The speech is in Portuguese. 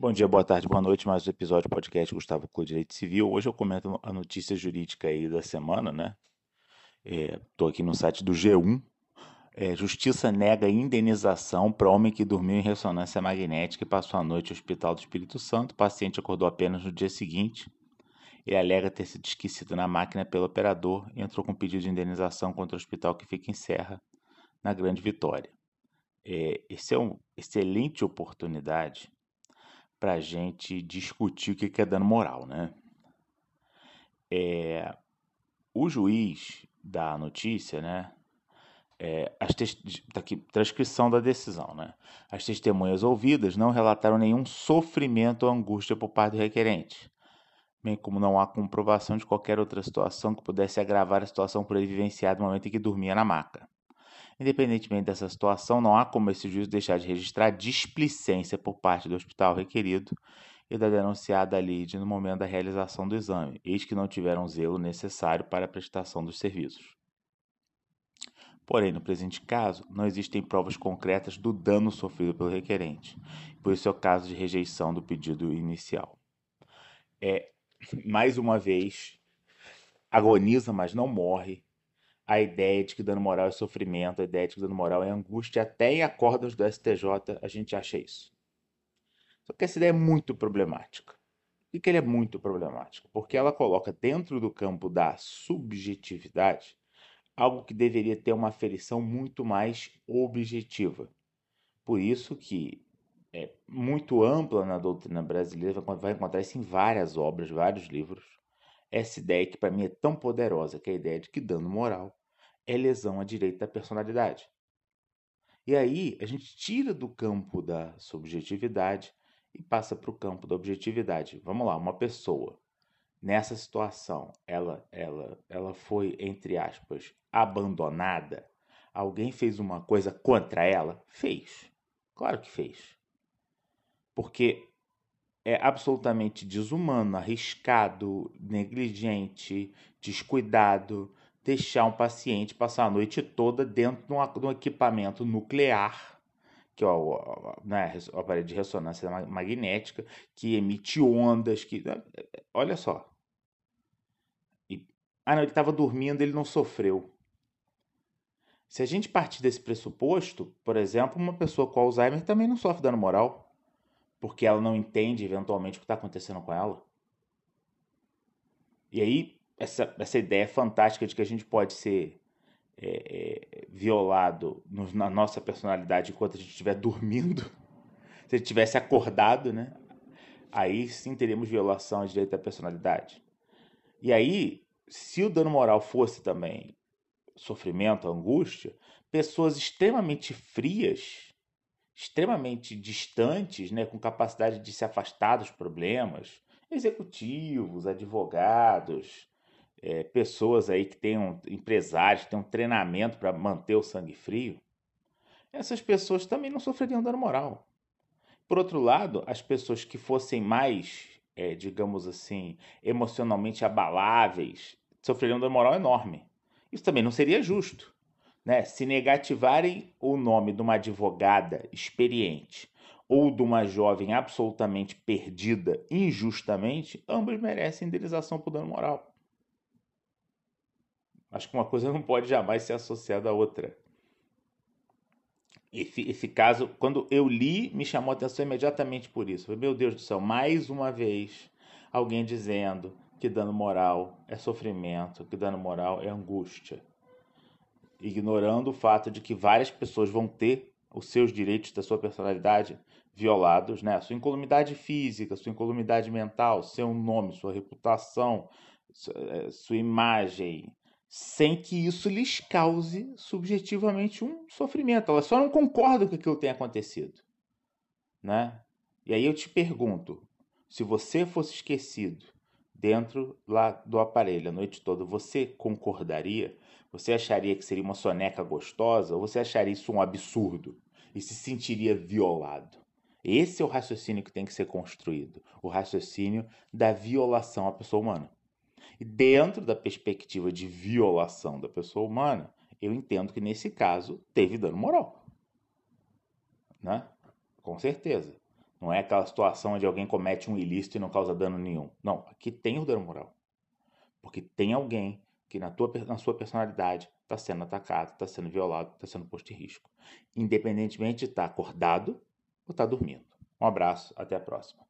Bom dia, boa tarde, boa noite. Mais um episódio do podcast Gustavo Clô Direito Civil. Hoje eu comento a notícia jurídica aí da semana, né? Estou é, aqui no site do G1. É, Justiça nega indenização para homem que dormiu em ressonância magnética e passou a noite no Hospital do Espírito Santo. O paciente acordou apenas no dia seguinte. Ele alega ter sido esquecido na máquina pelo operador e entrou com pedido de indenização contra o hospital que fica em Serra, na Grande Vitória. É, essa é uma excelente oportunidade para a gente discutir o que é dano moral, né? É, o juiz da notícia, né? É, as tá aqui, transcrição da decisão, né? As testemunhas ouvidas não relataram nenhum sofrimento ou angústia por parte do requerente, bem como não há comprovação de qualquer outra situação que pudesse agravar a situação por ele no momento em que dormia na maca. Independentemente dessa situação, não há como esse juiz deixar de registrar displicência por parte do hospital requerido e da denunciada lide no momento da realização do exame, eis que não tiveram zelo necessário para a prestação dos serviços. Porém, no presente caso, não existem provas concretas do dano sofrido pelo requerente, por isso é o caso de rejeição do pedido inicial. É, mais uma vez, agoniza, mas não morre, a ideia de que dano moral é sofrimento, a ideia de que dano moral é angústia, até em acordos do STJ a gente acha isso. Só que essa ideia é muito problemática. Por que ele é muito problemático? Porque ela coloca dentro do campo da subjetividade algo que deveria ter uma aferição muito mais objetiva. Por isso que é muito ampla na doutrina brasileira, vai encontrar isso em várias obras, vários livros. Essa ideia que para mim é tão poderosa, que é a ideia de que dano moral é lesão a direito da personalidade. E aí a gente tira do campo da subjetividade e passa para o campo da objetividade. Vamos lá, uma pessoa nessa situação, ela, ela, ela foi entre aspas abandonada. Alguém fez uma coisa contra ela? Fez. Claro que fez. Porque é absolutamente desumano, arriscado, negligente, descuidado deixar um paciente passar a noite toda dentro de um, de um equipamento nuclear, que é o, né, o aparelho de ressonância magnética, que emite ondas, que olha só. E, ah, não, ele estava dormindo, ele não sofreu. Se a gente partir desse pressuposto, por exemplo, uma pessoa com Alzheimer também não sofre dano moral, porque ela não entende eventualmente o que está acontecendo com ela. E aí, essa, essa ideia fantástica de que a gente pode ser é, é, violado no, na nossa personalidade enquanto a gente estiver dormindo, se a gente tivesse acordado, né? Aí sim teríamos violação de direito à personalidade. E aí, se o dano moral fosse também sofrimento, angústia, pessoas extremamente frias, extremamente distantes, né, com capacidade de se afastar dos problemas, executivos, advogados, é, pessoas aí que tenham empresários, que tenham treinamento para manter o sangue frio, essas pessoas também não sofreriam dano moral. Por outro lado, as pessoas que fossem mais, é, digamos assim, emocionalmente abaláveis, sofreriam dano moral enorme. Isso também não seria justo. Né? Se negativarem o nome de uma advogada experiente ou de uma jovem absolutamente perdida injustamente, ambos merecem indenização por dano moral. Acho que uma coisa não pode jamais ser associada à outra. Esse, esse caso, quando eu li, me chamou a atenção imediatamente por isso. Meu Deus do céu, mais uma vez alguém dizendo que dano moral é sofrimento, que dano moral é angústia. Ignorando o fato de que várias pessoas vão ter os seus direitos da sua personalidade violados, né? Sua incolumidade física, sua incolumidade mental, seu nome, sua reputação, sua eh, imagem, sem que isso lhes cause subjetivamente um sofrimento. Elas só não concordam com aquilo tenha acontecido. Né? E aí eu te pergunto, se você fosse esquecido dentro lá do aparelho a noite toda, você concordaria? Você acharia que seria uma soneca gostosa ou você acharia isso um absurdo e se sentiria violado? Esse é o raciocínio que tem que ser construído, o raciocínio da violação à pessoa humana. E dentro da perspectiva de violação da pessoa humana, eu entendo que nesse caso teve dano moral. Né? Com certeza. Não é aquela situação onde alguém comete um ilícito e não causa dano nenhum. Não, aqui tem o dano moral. Porque tem alguém que na, tua, na sua personalidade está sendo atacado, está sendo violado, está sendo posto em risco. Independentemente de estar tá acordado ou estar tá dormindo. Um abraço, até a próxima.